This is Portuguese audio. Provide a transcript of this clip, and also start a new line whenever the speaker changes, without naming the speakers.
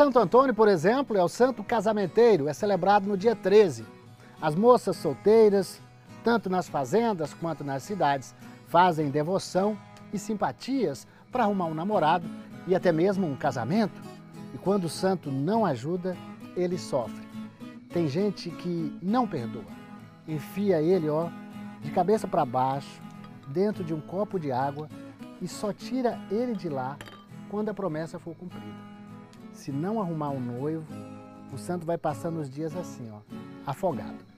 Santo Antônio, por exemplo, é o santo casamenteiro, é celebrado no dia 13. As moças solteiras, tanto nas fazendas quanto nas cidades, fazem devoção e simpatias para arrumar um namorado e até mesmo um casamento. E quando o santo não ajuda, ele sofre. Tem gente que não perdoa. Enfia ele, ó, de cabeça para baixo, dentro de um copo de água e só tira ele de lá quando a promessa for cumprida. Se não arrumar um noivo, o santo vai passando os dias assim, ó, afogado.